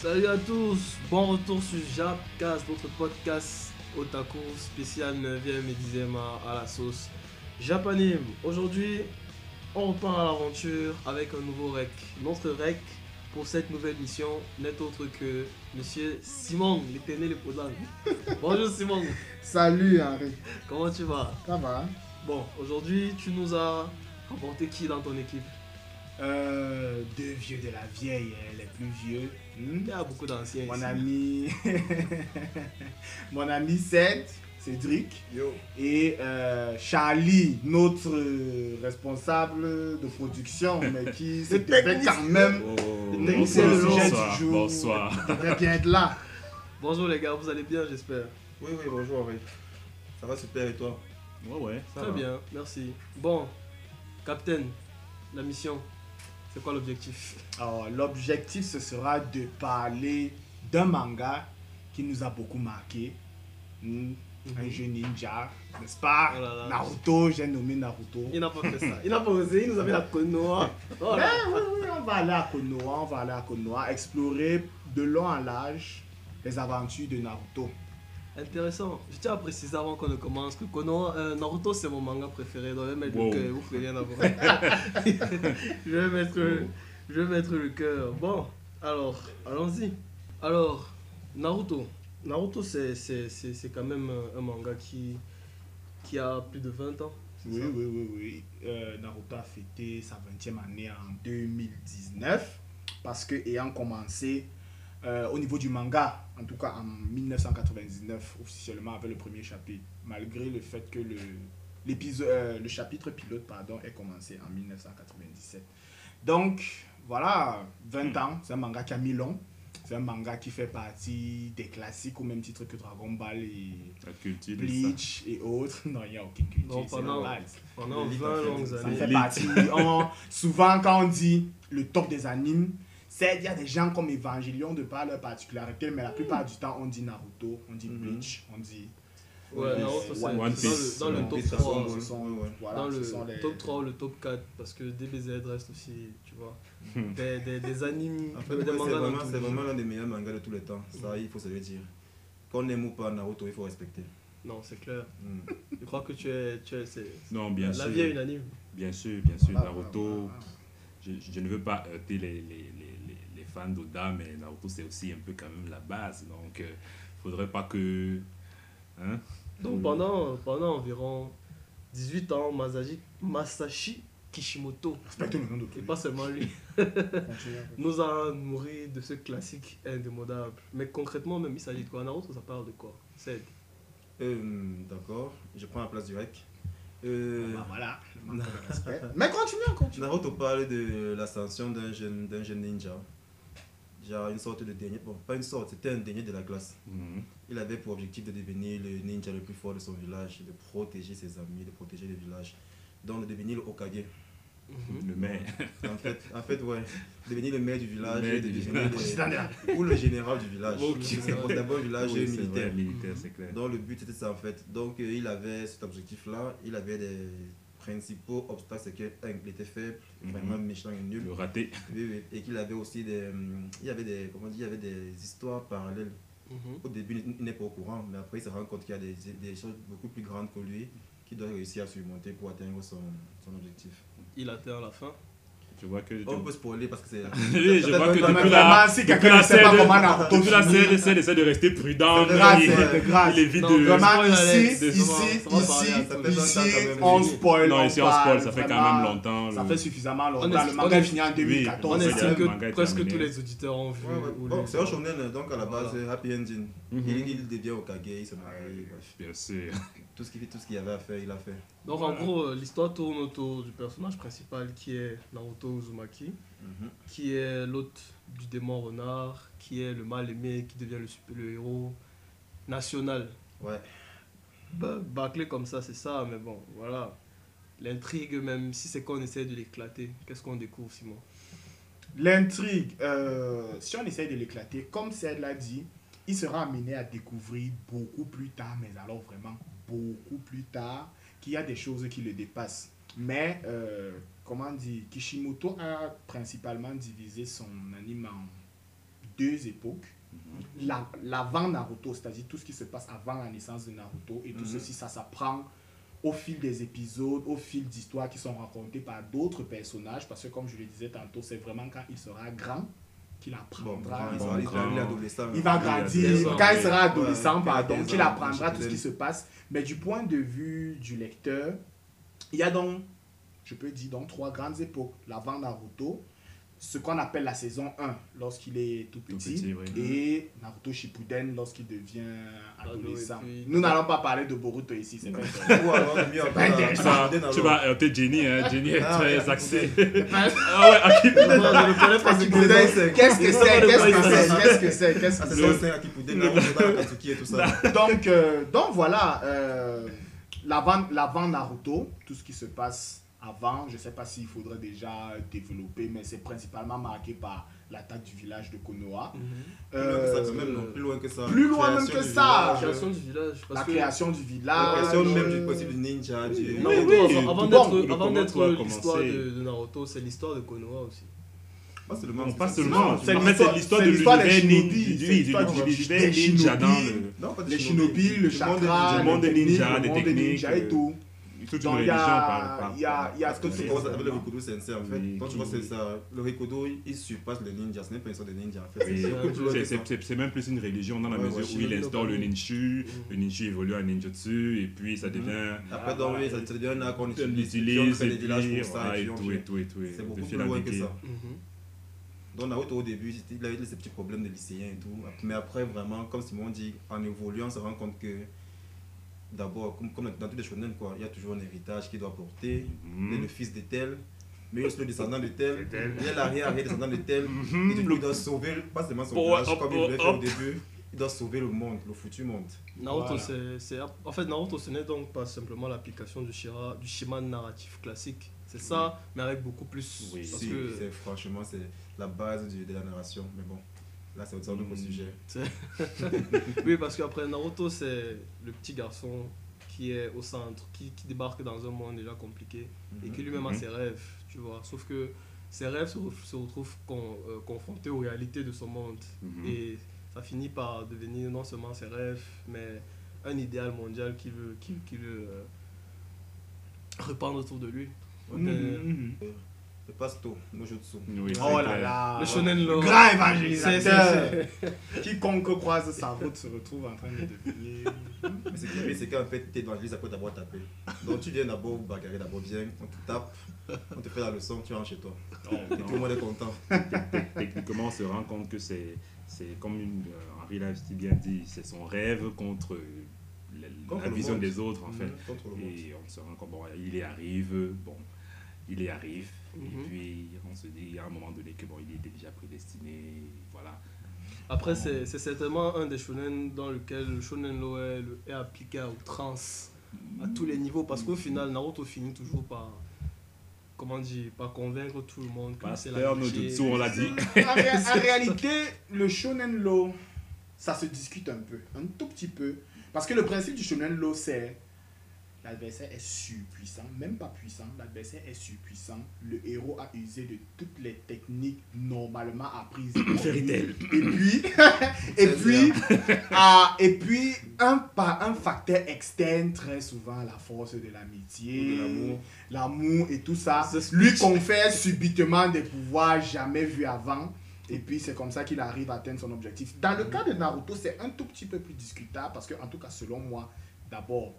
Salut à tous, bon retour sur Japcast, votre podcast otaku spécial 9e et 10e à, la sauce japanime. Aujourd'hui, on repart à l'aventure avec un nouveau rec. Notre rec pour cette nouvelle mission n'est autre que Monsieur Simon, l'éternel Podang. Bonjour Simon, Salut Henri, comment tu vas? Ça va Bon, aujourd'hui tu nous as rapporté qui dans ton équipe? Euh, Deux vieux de la vieille, hein, les plus vieux. Il y a beaucoup d'anciens Mon ici. ami, mon ami Seth, Cédric, et euh, Charlie, notre responsable de production, mais qui se devait technicien. quand même, Oh, Le technicien bonsoir, du jour. bonsoir. devrait bien être là. Bonjour les gars, vous allez bien j'espère? Oui, oui, bonjour Henri. Ça va super et toi? Ouais, ouais. Ça Très va. bien, merci. Bon, Captain, la mission, c'est quoi l'objectif? Alors, l'objectif, ce sera de parler d'un manga qui nous a beaucoup marqué. Hmm, Un Mhm. jeu ninja, n'est-ce pas? Oh là là. Naruto, j'ai nommé Naruto. Il n'a pas fait ça. Il n'a pas osé, il nous a mis la Konoha. Oh. Eh oui, oui, on va aller à Konoha, on va aller à Konoha, explorer de long en large les aventures de Naruto. Intéressant. Je tiens à préciser avant qu'on ne commence que Konoha, euh, Naruto c'est mon manga préféré. Donc je vais mettre Wow. le cœur, vous ferez rien à voir. je, vais mettre, je vais mettre le cœur. Bon, alors, allons-y. Alors, Naruto. Naruto c'est- quand même un, manga qui, qui a plus de 20 ans. Oui, oui, oui, oui. Euh, Naruto a fêté sa 20e année en 2019 parce que ayant commencé au niveau du manga, en tout cas en 1999 officiellement avec le premier chapitre, malgré le fait que le, l'épisode, euh, le chapitre pilote pardon, ait commencé en 1997. Donc voilà, 20 ans, c'est un manga qui a mis long. C'est un manga qui fait partie des classiques au même titre que Dragon Ball et culture. Bleach et autres. Non, il n'y a aucune culture. Non, c'est pendant- normal. Pendant L'élite, 20 en fait, longues ça Ça années. fait partie. on- souvent, quand on dit le top des animes, c'est il y a des gens comme Evangelion de par leur particularité, mais la plupart du temps, on dit Naruto, on dit Mhm. Bleach, on dit. Ouais, Naruto, c'est One dans le, Piece. dans le top Piece, 3. Dragon Ce sont, Ouais, ouais. voilà, dans ce le sont les- top 3 ou le top 4 parce que DBZ reste aussi, tu vois, Hmm. des, des, des animes, En fait, des ouais, c'est mangas vraiment, c'est l'un des meilleurs mangas de tous les temps. Ça, il faut se le dire. Qu'on aime ou pas Naruto, il faut respecter. Non, c'est clair. Mm. Je crois que tu es, tu es, c'est, Non, bien la sûr. vie est unanime. Bien sûr, bien sûr. Voilà, Naruto, voilà. je, je ne veux pas heurter les, les fans d'Oda, mais Naruto, c'est aussi un peu quand même la base. Donc, il faudrait pas que. Hein? Donc Mm. pendant, pendant environ 18 ans, Masashi, Masashi Kishimoto, et pas seulement lui, nous a nourri de ce classique indémodable. Mais concrètement, même, il s'agit de quoi? Naruto, ça parle de quoi? C'est Euh, D'accord, je prends la place du rec. Euh, Bah, voilà. Mais continuez, continuez. Naruto parle de l'ascension d'un jeune, d'un jeune ninja. Genre une sorte de dernier, bon pas une sorte, c'était un dernier de la classe. Mhm. Il avait pour objectif de devenir le ninja le plus fort de son village, de protéger ses amis, de protéger le village. Donc de devenir le Hokage. Mhm. Le maire. En fait, en fait ouais, devenir le maire du village, Le maire du ou le général du village. Ok. C'est d'abord village Oui, c'est militaire. vrai, militaire, c'est clair. Donc le but c'était ça en fait. Donc euh, il avait cet objectif-là, il avait des principaux obstacles, c'est qu'il était faible, Mhm. vraiment méchant et nul. Le raté. Oui, oui. Et qu'il avait aussi des, hum, il y avait des, comment dire, il y avait des histoires parallèles. Mhm. Au début, il n'est pas au courant, mais après il se rend compte qu'il y a des, des choses beaucoup plus grandes que lui qu'il doit réussir à surmonter pour atteindre son, son objectif. Il atteint la fin. Je vois que. On peut spoiler parce que c'est... Oui, je vois que depuis la, si depuis quelqu'un la ne sait pas scène- comment Naruto depuis la scène, essaie essaie de rester prudent. de grâce, il, c'est de grâce. il évite de. Vraiment, ici, ici, ici, on spoil. Non, ici on spoil, ça fait quand même longtemps. Ça le- fait suffisamment On longtemps. Le on manga est- fini en 2014. On estime que presque tous les auditeurs ont vu. C'est un shonen, donc à la base, happy ending. Mhm. il, devient Okage, il se marie. Bien sûr. Tout ce qu'il tout ce qu'il y avait à faire, il a fait. Donc en gros, l'histoire tourne autour du personnage principal qui est Naruto Uzumaki, Mhm. qui est l'hôte du démon renard, qui est le mal aimé, qui devient le, super- le héros national. Ouais. Bah, bâclé comme ça, c'est ça, mais bon, voilà. L'intrigue, même si c'est qu'on essaie de l'éclater, qu'est-ce qu'on découvre, Simon? L'intrigue, euh, si on essaye de l'éclater, comme Ced l'a dit, il sera amené à découvrir beaucoup plus tard, mais alors vraiment beaucoup plus tard, qu'il y a des choses qui le dépassent. Mais, euh, comment dire, Kishimoto a principalement divisé son anime en deux époques. La- L'avant Naruto, c'est-à-dire tout ce qui se passe avant la naissance de Naruto, et tout Mhm. ceci, ça s'apprend au fil des épisodes, au fil d'histoires qui sont racontées par d'autres personnages, parce que comme je le disais tantôt, c'est vraiment quand il sera grand qu'il Bon, apprendra. il bon, sera- il va grandir. Quand il sera adolescent, pardon, qu'il apprendra je tout ce qui se passe. Mais du point de vue du lecteur, il y a donc, je peux dire, donc trois grandes époques. L'avant Naruto, ce qu'on appelle la saison 1 lorsqu'il est tout Tout petit, oui. et Naruto Shippuden lorsqu'il devient adolescent. Ado, et puis- Nous n'allons pas parler de Boruto ici, c'est pas intéressant. Tu vas, heurter Jenny, hein. Jenny est Ah, très axée. Ah ouais, Akip. Non, je ne connais pas ce Shippuden, que c'est- Qu'est-ce que c'est? Qu'est-ce que c'est? Qu'est-ce que c'est? Qu'est-ce Ah, que c'est c'est? ça, c'est Akipuden, Naruto, dans Akatsuki et tout ça. donc, donc voilà, euh, l'avant l'avant Naruto, tout ce qui se passe avant, je ne sais pas s'il faudrait déjà développer, mais c'est principalement marqué par l'attaque du village de Konoha. Mhm. Plus loin que ça, Euh, même, non, plus loin que ça. plus loin même que ça. La village, création du village. la que création du La village. création même du du ninja, du... Oui, Naruto, oui, avant- d'être l'histoire de, de Naruto, c'est l'histoire de Konoha aussi. Pas seulement. Non, pas c'est- seulement. l'histoire- de l'histoire des l'univers shinobi, ninja, ninja dans le. Les shinobi, le monde chakra, ninja. le monde des techniques, ninjas, le des techniques, ninjas et tout. Toute une Donc, il y a- religion par. par- il y a- il y a par- tout par- ce C'est qu'on pour ça avec le Rikudo sensei en fait. Quand tu vois, c'est ça. Le Rikudo, il surpasse les ninjas. Ce n'est pas une sorte de ninja en fait. C'est que même plus une religion dans la mesure où il instaure le Mhm. le ninju évolue en ninjutsu, et puis ça devient. Après, dans oui, ça devient un art qu'on On utilise. et tout, et tout, et tout. C'est beaucoup plus loin que ça. Mhm. Donc Naruto au début, il avait ces petits problèmes de lycéens et tout. Mais après, vraiment, comme Simon dit, en évoluant, on se rend compte que d'abord, comme, comme dans tous les shonen, quoi, il y a toujours un héritage qu'il doit porter. Il est Mhm. le fils de tel, mais il est aussi le descendant de tel. Il est l'arrière-arrière-descendant de tel. Et du coup, Le- il doit sauver, pas seulement son Oh, village, hop, comme il voulait oh, faire au début. Il doit sauver le monde, le foutu monde. Naruto, Voilà. c'est, En fait, Naruto, ce n'est donc pas simplement l'application du, shira, du schéma narratif classique. C'est ça, mais avec beaucoup plus. Oui. parce Si, que franchement, c'est la base de la narration. Mais bon, là, c'est autre Mm. sujet. Oui, parce qu'après Naruto, c'est le petit garçon qui est au centre, qui, qui débarque dans un monde déjà compliqué et qui lui-même a Mhm. ses rêves, tu vois. Sauf que ses rêves se, se retrouvent con- euh, confrontés aux réalités de son monde. Mhm. Et ça finit par devenir non seulement ses rêves, mais un idéal mondial qu'il veut, qu'il, qu'il veut euh, répandre autour de lui. Mhm, Euh, mhm. Le pasto, no jutsu. Oui, Oh là clair. là. Le shonen lore. Grand C'est- évangélisateur. Quiconque croise sa route se retrouve en train de devenir. Mais ce qui est c'est qu'en fait, tu évangélises après t'avoir tapé. Donc tu viens d'abord bagarrer, d'abord bien, on te tape, on te fait la leçon, tu rentres chez toi. Oh, Et tout le monde est content. Techniquement, on se rend compte que c'est c'est comme une, euh, Henri l'a si bien dit, c'est son rêve contre la, Contre la le vision monde. des autres en fait. Contre le monde. Et on se rend compte, bon, il y arrive, bon, il y arrive, Mhm. et puis on se dit à un moment donné que bon, il était déjà prédestiné, voilà. Après, c'est, c'est certainement un des shonen dans lequel le shonen lore est, le- est appliqué à outrance, à tous les niveaux, parce qu'au final, Naruto finit toujours par, comment dire, par convaincre tout le monde que c'est la Pasteur no vérité. jutsu, on l'a dit. en, ré- en réalité, le shonen law, ça se discute un peu, un tout petit peu. Parce que le principe du shonen law, c'est l'adversaire est surpuissant, même pas puissant, l'adversaire est surpuissant. Le héros a usé de toutes les techniques normalement apprises. Et puis, et puis, ah, et puis un, par un facteur externe, très souvent la force de l'amitié, l'amour. et tout ça, lui confère subitement des pouvoirs jamais vus avant. Et puis c'est comme ça qu'il arrive à atteindre son objectif. Dans le cas de Naruto, c'est un tout petit peu plus discutable parce que, en tout cas, selon moi, d'abord,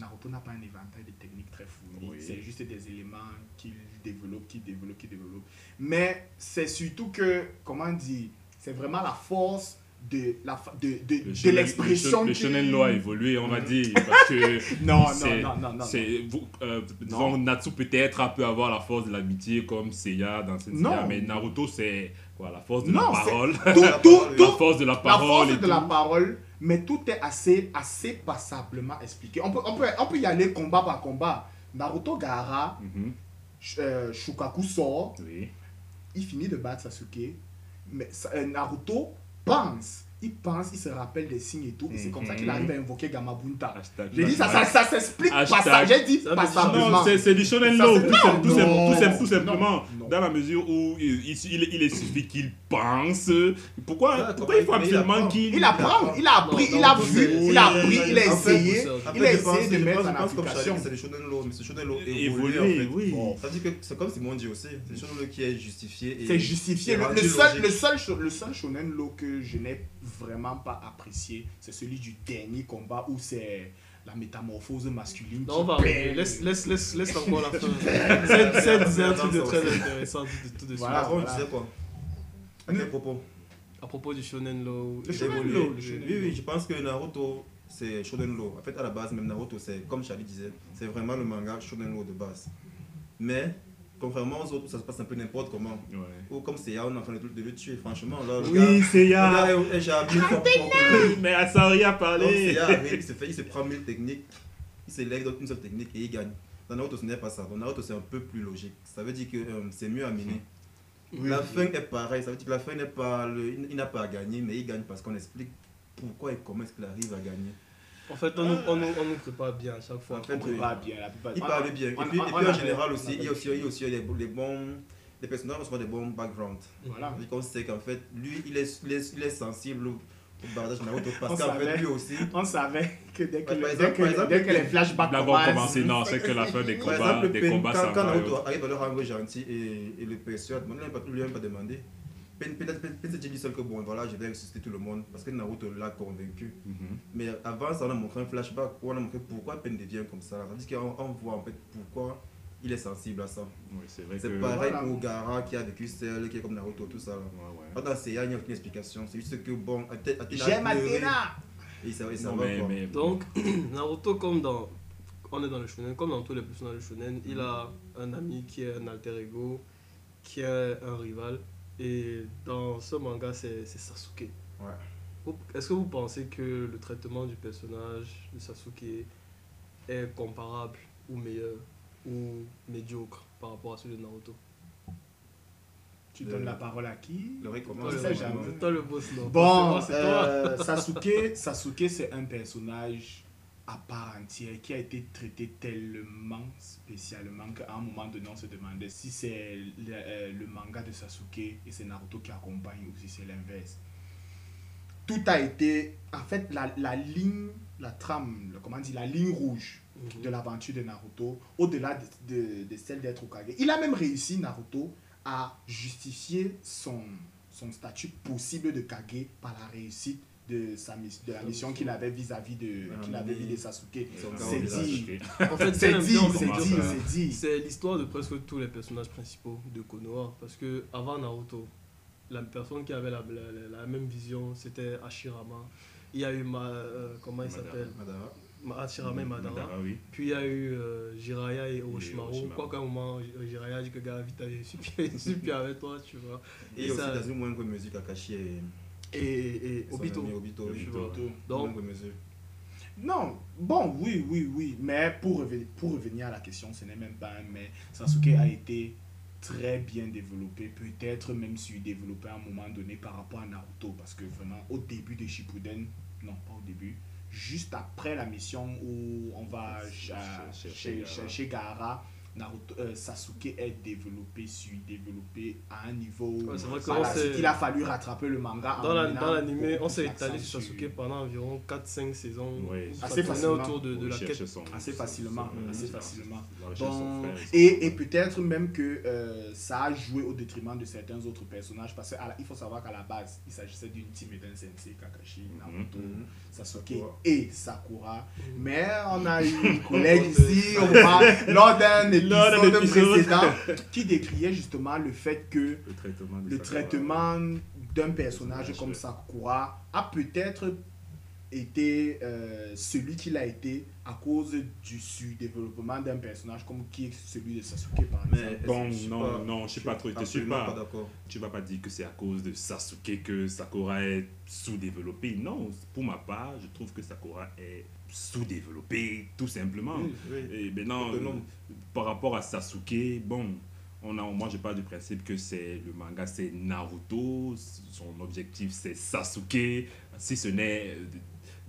Naruto n'a pas un éventail de techniques très fourni. Oui. C'est juste des éléments qu'il développe, qu'il développe, qu'il développe. Mais c'est surtout que, comment dire, c'est vraiment la force de la de, de, Le de l'expression. Le, shonen lore a évolué, on va dire, parce que Non, non, non, non, non. c'est vous- euh, disons, Natsu peut-être peut avoir la force de l'amitié comme Seiya dans cette Non. mais Naruto c'est quoi la force de Non, la parole, Tout, La tout, la force de la la parole force et de tout. la parole, mais tout est assez, assez passablement expliqué. On peut, on, peut, on peut y aller combat par combat. Naruto Gaara, Mhm, euh, Shukaku sort, Oui. il finit de battre Sasuke, mais euh, Naruto pense il pense, il se rappelle des signes et tout, c'est comme ça qu'il Mhm. arrive à invoquer Gamabunta. J'ai dit, ça, ça, ça s'explique pas ça. J'ai dit, Ça, pas ça. Non, c'est du shonen law, tout, simple- tout, simple- non, tout simple- tout simplement, non, non. dans la mesure où il, il, il, il suffit qu'il pense. Pourquoi, Ouais, pourquoi il faut absolument qu'il... Il apprend, il a appris, il a vu, il a appris, il a essayé, il a essayé de mettre en application. C'est le shonen law, mais c'est le shonen law fait. oui. Ça dire que c'est comme Simon dit aussi, c'est le shonen law qui est justifié. C'est justifié. Le, seul, logique. le, seul, sho- le seul shonen law que je n'ai vraiment pas apprécié, c'est celui du dernier combat où c'est la métamorphose masculine. Non, on qui va. Laisse, laisse, laisse, laisse encore la fin. C'est c'est disait un truc de très intéressant tout, de suite. Voilà. Tu sais quoi? À quel propos? À propos du Shonen Law. Le shonen law, Oui, oui, je pense que Naruto, c'est shonen law. En fait, à la base, même Naruto, c'est comme Charlie disait, c'est vraiment le manga shonen law de base. Mais, contrairement aux autres, ça se passe un peu n'importe comment. Ouais. Ou comme c'est on est en train de, de le tuer, franchement. Là, le Oui, c'est gars, ya. le gars est- est déjà mille fois plus fort que lui. Mais Asari a Donc, parlé. Seiya arrive, il se fait, il se prend mille techniques, il se lègue dans une seule technique et il gagne. Dans Naruto, ce n'est pas ça. Dans Naruto, c'est un peu plus logique. Ça veut dire que euh, c'est mieux à mener. la fin est pareille. Ça veut dire que la fin n'est pas. Le, il, il n'a pas à gagner, mais il gagne parce qu'on explique pourquoi et comment est-ce qu'il arrive à gagner. En fait, on nous, on, nous, on nous prépare bien à chaque fois. En fait, On prépare bien, la plupart- Il on- parle bien. Et on- puis, on- et on puis en général on aussi, il y a aussi, il y a aussi les, les bons. Les personnages ont souvent des bons backgrounds. Voilà. C'est-à-dire qu'on sait qu'en fait, lui, il est, il est, il est sensible au, bardage de Naruto parce On qu'en savait. fait, lui aussi. On savait que dès que, Ouais, le- par dès exemple- que, exemple, dès que les flashbacks D'abord commencent, non, c'est que la fin des Par combats, exemple, des Pen- combats quand, quand. Naruto arrive à le rendre gentil et, et le persuade, maintenant il ne lui a même pas demandé. Pen, Pen s'est dit seul que bon, voilà, je vais ressusciter tout le monde parce que Naruto l'a convaincu. Mhm. Mais avant ça, on a montré un flashback où on a montré pourquoi Pen devient comme ça. Ça veut dire qu'on on voit en fait pourquoi il est sensible à ça. C'est que... Pareil Voilà. pour Gara qui a vécu seul, qui est comme Naruto, tout ça. là. Ouais, ouais. Dans Seiya, il n'y a aucune explication. C'est juste que bon, J'aime Athéna Et ça, va Donc, Naruto, comme dans. On est dans le shonen, comme dans tous les personnages du shonen, il a un ami qui est un alter ego, qui est un rival. Et dans ce manga, c'est Sasuke. Ouais. Est-ce que vous pensez que le traitement du personnage de Sasuke est comparable ou meilleur ou médiocre par rapport à celui de Naruto? Tu donnes la parole à qui? Le c'est toi boss, non Bon, euh, Sasuke, Sasuke c'est un personnage à part entière qui a été traité tellement spécialement qu'à un moment donné on se demandait si c'est le, euh, le manga de Sasuke et c'est Naruto qui accompagne ou si c'est l'inverse. Tout a été, en fait, la, la ligne, la trame, le- comment dire, la ligne rouge toi. de l'aventure de Naruto, au-delà de, de- de celle d'être Okage. Il a même réussi, Naruto, à justifier son, son statut possible de Kage par la réussite de, sa, de la mission qu'il avait vis-à-vis de, Ah, qu'il avait vis de Sasuke. C'est dit. En fait, C'est dit, c'est dit, c'est dit. C'est l'histoire de presque tous les personnages principaux de Konoha. Parce que avant Naruto, la personne qui avait la, la- la- la même vision, c'était Hashirama. Il y a eu Ma, euh, comment il Madara. s'appelle? Hashirama et Madara. Madara, oui. Puis il y a eu euh, Jiraiya et. Orochimaru. Quoi qu'à un moment, J- Jiraiya a dit que gars, vite, je suis bien- je suis bien avec toi, tu vois. Et, Et aussi ça- dans une moindre mesure Kakashi et Et, Obito. Donc. Non, bon, oui, oui, oui. Mais pour, revenir- pour revenir à la question, ce n'est même pas un mais. Sasuke a été très bien développé, peut-être même développé à un moment donné par rapport à Naruto. Parce que vraiment, au début de Shippuden, non, pas au début, juste après la mission où on va Chercher chez- Gaara. Naruto, euh, Sasuke est développé, développé à un niveau. Ouais, c'est vrai que par on la s'est- suite, il a fallu rattraper le manga. dans la- menant dans l'animé, beaucoup on s'est étalé sur Sasuke pendant environ 4-5 saisons. Ouais. Assez facilement. autour de, de la quête. Assez facilement, assez Bon, frère et, et peut-être même que euh, ça a joué au détriment de certains autres personnages parce qu'il faut savoir qu'à la base, il s'agissait d'une team et d'un sensei, Kakashi, Naruto, Mhm. Sasuke Sakura. et Sakura. Mhm. Mais on a eu une collègue ici, on voit, lors d'un Qui décriait justement le fait que Le traitement le d'un personnage comme. Sakura a peut-être été euh, celui qu'il a été à cause du surdéveloppement d'un personnage comme qui est celui de Sasuke par Mais exemple. Bon, non, pas- non, je suis pas trop- je suis absolument pas- d'accord. Tu vas pas dire que c'est à cause de Sasuke que Sakura est sous-développé. Non, pour ma part, je trouve que Sakura est sous-développé, tout simplement. Oui, oui. Et maintenant, euh, par rapport à Sasuke, bon, on a, moi, je pars du principe que c'est le manga, c'est Naruto. Son objectif, c'est Sasuke. Si ce n'est euh,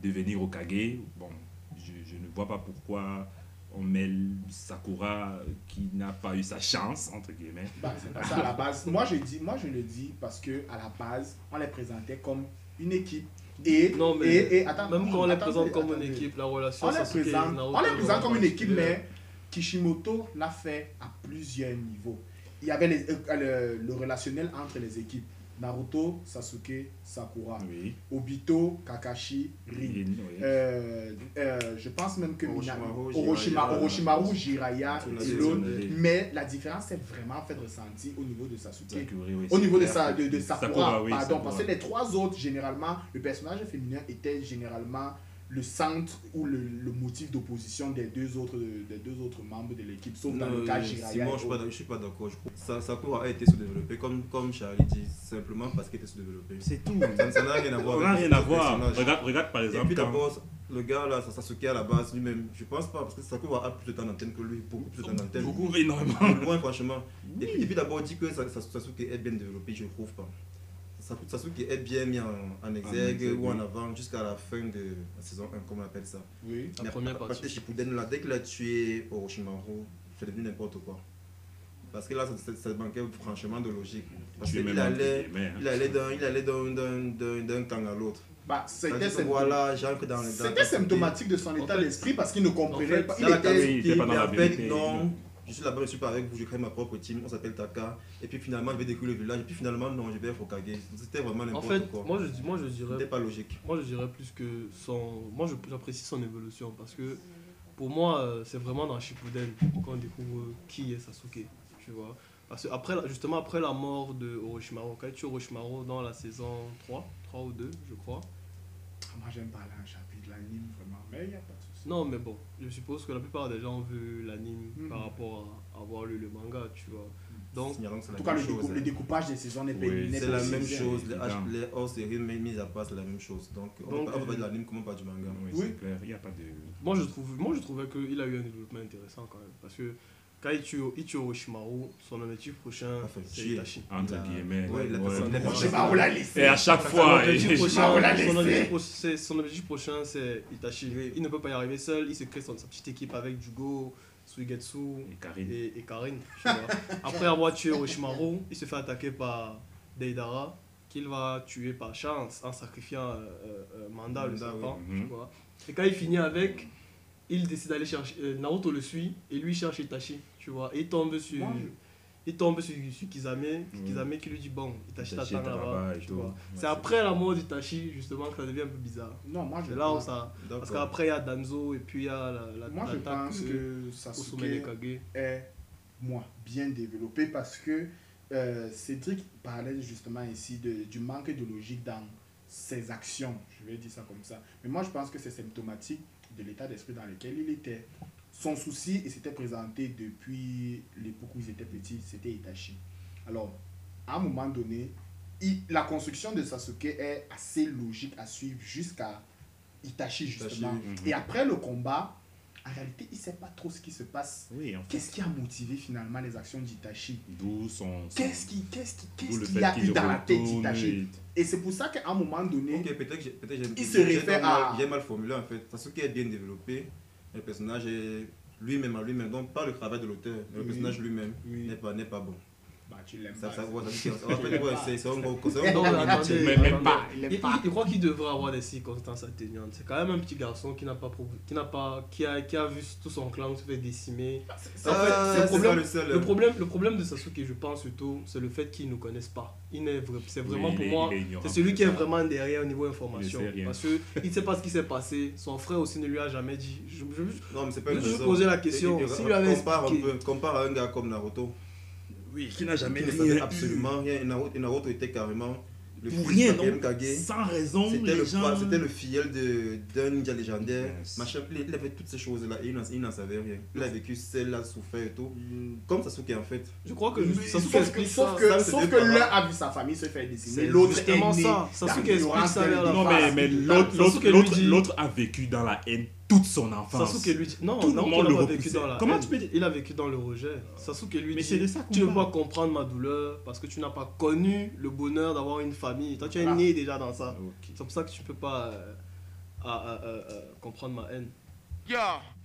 de- devenir Okage, bon, je, je ne vois pas pourquoi on mêle Sakura euh, qui n'a pas eu sa chance, entre guillemets. Bah, c'est pas ça à la base. Moi je, dis, moi, je le dis parce que à la base, on les présentait comme une équipe. Et, Non, mais et, et attends, Même quand on les présente comme une équipe, la relation On les Sasuke, présente, Naruto, on les présente comme une équipe, mais Kishimoto l'a fait à plusieurs niveaux. Il y avait les- euh, le, le relationnel entre les équipes. Naruto, Sasuke, Sakura. Oui. Obito, Kakashi, Rin. Oui. Euh, euh, je pense même que Mina- Orochimaru, Orochima- Jiraiya, Orochimaru, Jiraiya. Mais la différence est vraiment fait ressentie au niveau de Sasuke. Sakura, oui, Au c'est niveau de, sa, de, de Sakura, Sakura, oui, pardon, Sakura. parce que les trois autres, généralement, le personnage féminin était généralement le centre ou le, le motif d'opposition des deux autres des deux autres membres de l'équipe, sauf dans le cas euh, Jiraiya. Simon, et je je suis pas d'accord. Sa- Sakura a été sous-développé, comme, comme Charlie dit, simplement parce qu'elle était sous-développée. C'est tout. Ça ça n'a rien à voir On n'a avec rien à voir. Regarde, regarde par Et exemple. puis quand- d'abord, le gars là, Sasuke à la base lui-même, je pense pas, parce que Sakura a plus de temps d'antenne que lui, beaucoup plus de temps d'antenne. Beaucoup, énormément. Loin, franchement. Et puis, et puis d'abord, dit que Sa- Sa- Sasuke est bien développé, je ne trouve pas. Sa- Sasuke est bien mis en, en exergue ou en avant jusqu'à la fin de la saison 1, comme on appelle ça. Oui. La Mais première partie. Shippuden, là, dès qu'il a tué Orochimaru, c'est devenu n'importe quoi. Parce que là, ça, ça- ça manquait franchement de logique. Parce qu'il allait, hein. il allait d'un camp à l'autre. Bah, c'était voilà, j'entre dans le dans- c'était symptomatique de son état d'esprit parce qu'il ne comprenait fait, pas. Il la était, il était pas dans la vérité, non. Je suis là-bas, je suis pas avec vous, je crée ma propre team, on s'appelle Taka. Et puis finalement, je vais découvrir le village. Et puis finalement, non, je vais être Hokage. C'était vraiment En n'importe fait, quoi. moi je, moi je dirais C'était pas logique. Moi, je dirais plus que son. Moi, j'apprécie son évolution parce que pour moi, euh, c'est vraiment dans Shippuden qu'on découvre qui est Sasuke. Tu vois Parce que après, justement, après la mort de Orochimaru, quand tue Orochimaru dans la saison 3, 3 ou 2, je crois. Moi, j'aime pas un chapitre de l'anime, vraiment. Mais il n'y a pas de souci. Non, mais bon, je suppose que la plupart des gens ont vu l'anime Mhm. par rapport à avoir lu le manga, tu vois. Donc, Signalant que c'est En tout cas, le, chose, décou- hein. le découpage des saisons n'est pas Oui, C'est la même chose. Les, évident. H- les hors séries mis à part, c'est la même chose. Donc, on Donc, va pas- euh, pas de l'anime, comment pas du manga. Oui, Oui. c'est clair. Il n'y a pas de. moi, je, trouve, moi, je trouvais qu'il a eu un développement intéressant quand même. Parce que quand il tue, il tue Orochimaru, son objectif prochain, Enfin, c'est. Itachi. Entre guillemets. Ouais, il a ouais. l'a laissé. Et à chaque fois, son objectif prochain, c'est Itachi. Il ne peut pas y arriver seul, il se crée son, sa petite équipe avec Jugo, Suigetsu Et Karine. et, et Karin. tu vois. Après avoir tué Orochimaru, il se fait attaquer par Deidara, qu'il va tuer par chance en sacrifiant euh, euh, Manda, le serpent. vois. Et quand il finit avec, il décide d'aller chercher. euh, Naruto le suit et lui cherche Itachi, tu vois. Et il tombe sur. Moi, je- Il tombe sur, sur Kizame, Oui. Kizame qui lui dit bon, Itachi t'attend là-bas. C'est après la mort d'Itachi justement que ça devient un peu bizarre. Non, moi, je C'est là où ça. Parce qu'après il y a Danzo et puis il y a la, la, Moi, je pense que Sasuke est, moi, bien développé parce que euh, Cédric parlait justement ici de, du manque de logique dans ses actions. Je vais dire ça comme ça. Mais moi, je pense que c'est symptomatique de l'état d'esprit dans lequel il était. Son souci, il s'était présenté depuis l'époque où ils étaient petits, c'était Itachi. Alors, à un moment donné, il- la construction de Sasuke est assez logique à suivre jusqu'à Itachi, Itachi, justement. Et après le combat, en réalité, il ne sait pas trop ce qui se passe. Oui, en fait. Qu'est-ce qui a motivé finalement les actions d'Itachi? D'où son. son- Qu'est-ce qui- qu'est-ce qui- qu'est-ce qu'il a eu dans la tête d'Itachi? et- Et c'est pour ça qu'à un moment donné, Ok, peut-être peut-être j'ai- Il se réfère à- J'ai mal formulé en fait. Sasuke est bien développé. Le personnage est lui-même à lui-même. Donc, pas le travail de l'auteur. mais Le Oui. personnage lui-même Oui. n'est pas, n'est pas bon. Bah, tu l'aimes pas. ça, ça que- c'est c'est un gros. mais même pas, il Il, il- il croit qu'il devrait avoir des circonstances atténuantes. C'est quand même un petit garçon qui n'a pas, qui n'a pas, qui a, qui a vu tout son clan se faire décimer. Fait, Ah, le problème- le problème, le problème de Sasuke, je pense surtout, c'est le fait qu'il ne connaisse pas. Il n'est vrai- c'est vraiment Oui, il pour est- moi, il c'est celui qui est vraiment derrière au niveau information. Il. Parce qu'il ne sait pas ce qui s'est passé. Son frère aussi ne lui a jamais dit. Je, je- Non, mais c'est pas Je une vais juste raison. poser la question. Et- et- S'il lui avait compare, un peu, compare à un gars comme Naruto. Oui, qui n'a jamais Qui ne rien savait eu. absolument rien. Et Naruto, et Naruto était carrément le Pour fils rien, donc. Kage. Sans raison, C'était les le, gens. c'était le filleul de- d'un ninja légendaire. Yes. Machin, il, il avait toutes ces choses-là et il n'en, il savait rien. Il a vécu seul, il a souffert et tout. Comme Sasuke en fait. je crois que Oui, Sasuke sauf que, sauf que, sauf que l'un a vu sa famille se faire décimer, C'est l'autre est né ça. Sasuke explique ça Non, mais, mais l'autre a vécu dans la haine toute son enfance. Sasuke lui dit non, Tout le monde vécu dans la Comment haine. tu peux dire- Il a vécu dans le rejet. Sasuke lui Mais dit de ça tu ne peux pas comprendre ma douleur parce que tu n'as pas connu le bonheur d'avoir une famille. Toi tu es Voilà. né déjà dans ça. C'est pour ça que tu peux pas euh, à- à- à- à comprendre ma haine.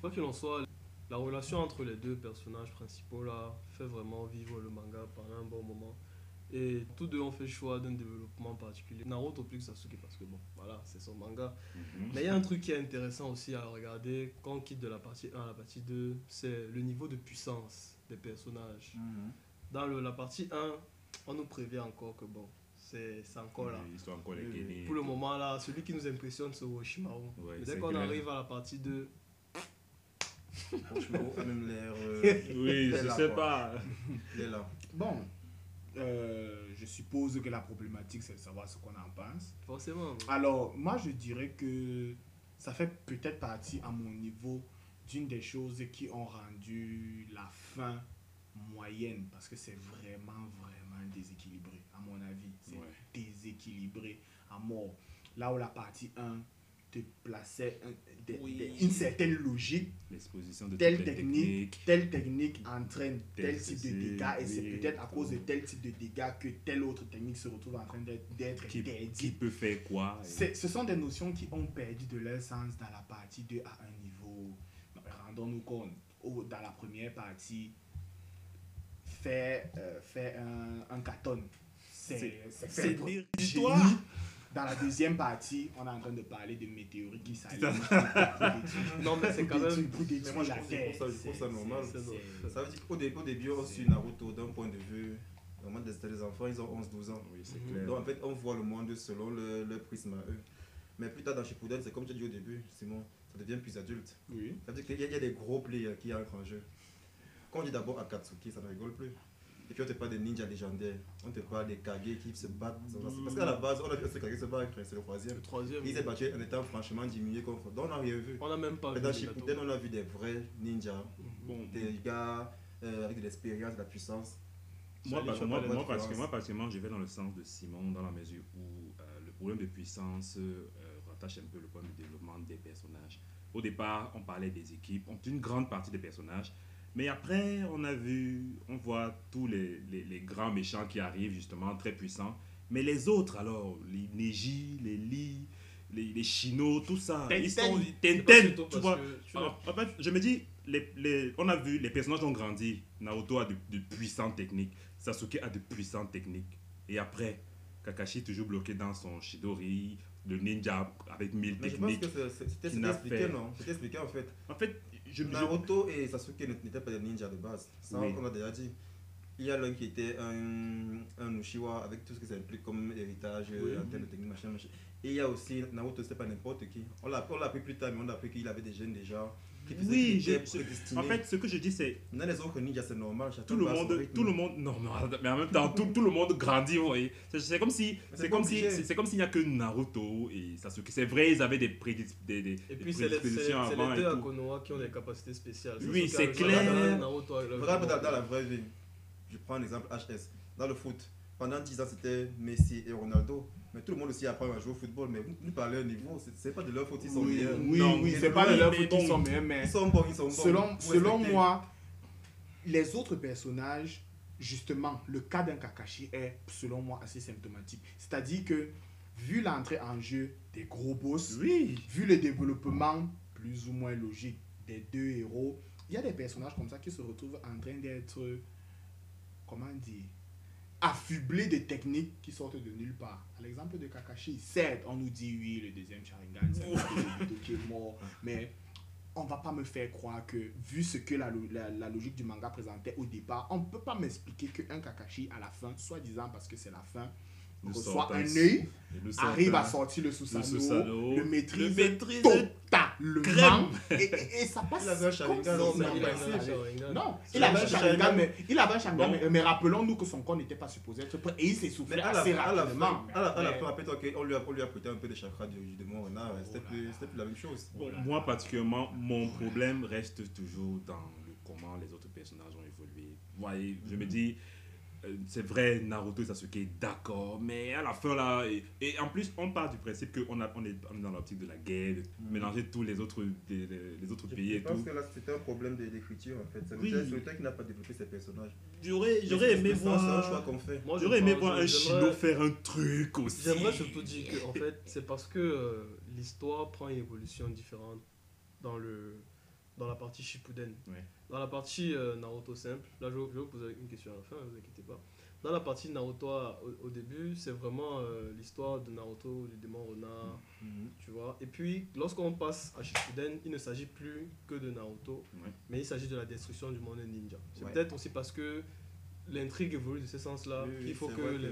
Quoi qu'il en soit, la relation entre les deux personnages principaux là fait vraiment vivre le manga pendant un bon moment. Et tous deux ont fait le choix d'un développement particulier. Naruto plus que Sasuke parce que bon, voilà, c'est son manga. Mhm. Mais il y a un truc qui est intéressant aussi à regarder quand on quitte de la partie 1 à la partie 2, c'est le niveau de puissance des personnages. Mhm. Dans le- la partie 1, on nous prévient encore que bon, c'est encore là. Encore Euh. Pour le moment là, celui qui nous impressionne c'est Orochimaru. Ouais, Mais dès qu'on arrive à la partie 2, Franchement, a même l'air. euh, Oui, je là, sais quoi. pas. Il est là. Bon, euh, je suppose que la problématique, c'est de savoir ce qu'on en pense. forcément. Alors, moi, je dirais que ça fait peut-être partie, à mon niveau, d'une des choses qui ont rendu la fin moyenne, parce que c'est vraiment, vraiment déséquilibré, à mon avis. C'est Ouais. déséquilibré à mort. Là où la partie 1 te plaçait un- des- Oui. des- une certaine logique, L'exposition de telle technique, telle technique entraîne tel Tel type de dégâts et c'est peut-être à cause de tel type de dégâts que telle autre technique se retrouve en train d'être d'être Qui, interdite. peut faire quoi et- C'est- Ce sont des notions qui ont perdu de leur sens dans la partie 2 à un niveau. Rendons-nous compte, au- dans la première partie, faire, euh, faire un, un c'est C'est- c'est Dans la deuxième partie, on est en train de parler de météorites qui s'alignent. Non, mais c'est quand même. Pour détruire Mais moi, je la Terre. je trouve ça C'est- normal. Ça veut dire qu'au dé- au début, on suit Naruto d'un point de vue. Vraiment, c'était des enfants, ils ont 11-12 ans. Oui, c'est clair. Donc en fait, on voit le monde selon le, le prisme à eux. Mais plus tard dans Shippuden, c'est comme tu as dit au début, Simon, ça devient plus adulte. Oui. Ça veut dire qu'il y, a- il y a des gros players qui entrent en jeu. Quand on dit d'abord Akatsuki, ça ne rigole plus. Et puis on te parle des ninjas légendaires, on te parle des Kage qui se battent. Parce qu'à la base, on a vu ce Kage se battre, c'est le troisième. Le troisième. Il s'est battu en étant franchement diminué contre. Donc on n'a rien vu. On n'a même pas Mais vu. dans Shippuden, on a vu des vrais ninjas, Bon, des gars euh, avec de l'expérience, de la puissance. Moi, moi, moi, moi, particulièrement, je vais dans le sens de Simon, dans la mesure où euh, le problème de puissance euh, rattache un peu le problème de développement des personnages. Au départ, on parlait des équipes, on- une grande partie des personnages, mais après, on a vu, on voit tous les, les, les grands méchants qui arrivent, justement, très puissants. Mais les autres, alors, les Neji, les Li, les, les Shino, tout ça, ils Tenten. sont C'est pas Tenten, tu vois. que En, fait, je me dis, les, les- on a vu, les personnages ont grandi. Naruto a de, de puissantes techniques. Sasuke a de puissantes techniques. Et après, Kakashi toujours bloqué dans son Shidori, le ninja avec mille Mais je pense techniques. que c'était expliqué, non? C'était expliqué en fait. En fait, je Naruto et Sasuke n'étaient pas des ninjas de base. Ça, Oui. on a déjà dit. Il y a l'un qui était un, un Uchiwa avec tout ce que ça implique comme héritage, Oui. en termes de technique, machin, machin. Et il y a aussi Naruto, c'était pas n'importe qui. On l'a on l'a appris plus tard, mais on a appris qu'il avait des gènes déjà. Oui, prédestiné. En fait, ce que je dis, c'est Maintenant, les autres ninjas, c'est normal. chacun tout le monde, tout le monde, non, non, mais en même temps, tout, tout le monde grandit, vous voyez. C'est- comme si, c'est comme si, c'est comme s'il n'y a que Naruto et Sasuke. C'est vrai, ils avaient des, prédis- des, des, Et puis c'est les, les et deux tout. Akonoha qui ont des capacités spéciales. Oui, c'est a- clair. Naruto a- Vraiment, dans, dans la vraie vie, je prends un exemple HS. Dans le foot, pendant 10 ans, c'était Messi et Ronaldo. Mais tout le monde aussi apprend à jouer au football. Mais nous parlez au niveau, c'est- pas de leur faute, ils sont Oui, meilleurs. oui, Non, oui, c'est pas de leur faute bon. sont meilleurs, mais Ils sont bons, ils sont bons. selon, selon moi, les autres personnages, justement, le cas d'un Kakashi est, selon moi, assez symptomatique. C'est-à-dire que, vu l'entrée en jeu des gros boss, Oui, vu le développement plus ou moins logique des deux héros, il y a des personnages comme ça qui se retrouvent en train d'être, comment dire, affublés de techniques qui sortent de nulle part. À l'exemple de Kakashi, certes, on nous dit oui, le deuxième Sharingan, c'est un qui est mort, mais on va pas me faire croire que, vu ce que la, la- la logique du manga présentait au départ, on peut pas m'expliquer qu'un Kakashi, à la fin, soi-disant parce que c'est la fin, reçoit un œil, arrive à sortir le Susanoo, Susanoo, le maîtrise, le maîtrise totalement, et, et, et ça passe Il avait un comme Non, il. Non, avait un Sharingan, mais, il avait un Sharingan, Bon. mais, mais rappelons-nous que son corps n'était pas supposé être prêt et il s'est Mais soufflé à la, assez à la rapidement. à la, à la Mais- fin, rappelle-toi qu'on lui a, on lui a prêté un peu de chakra du, du démon renard. C'était plus, plus la même chose. Moi particulièrement, mon problème reste toujours dans le comment les autres personnages ont évolué. Vous voyez, je me dis, c'est vrai, Naruto et Sasuke, d'accord, mais à la fin là, et, et en plus, on part du principe qu'on on est, on est dans l'optique de la guerre, de Mhm. mélanger tous les autres, les, les autres Je- pays je et pense tout. que là, c'était un problème de- d'écriture en fait. C'est Oui. le qui n'a pas développé ses personnages. J'aurais aimé C'est un choix voir. qu'on fait. Moi, je J'aurais aimé pense- voir un Shino faire un truc aussi. J'aimerais surtout dire que en fait, c'est parce que euh, l'histoire prend une évolution différente dans, le, dans la partie Shippuden. Ouais. Dans la partie euh, Naruto simple, là je, vais- je vais vous poser une question à la fin, ne vous inquiétez pas. Dans la partie Naruto à- au, au début, c'est vraiment euh, l'histoire de Naruto, du démon renard, Mhm. tu vois. Et puis, lorsqu'on passe à Shippuden, il ne s'agit plus que de Naruto, Ouais. mais il s'agit de la destruction du monde ninja. C'est Ouais. peut-être aussi parce que l'intrigue évolue de ce sens-là Oui, qu'il faut que, les,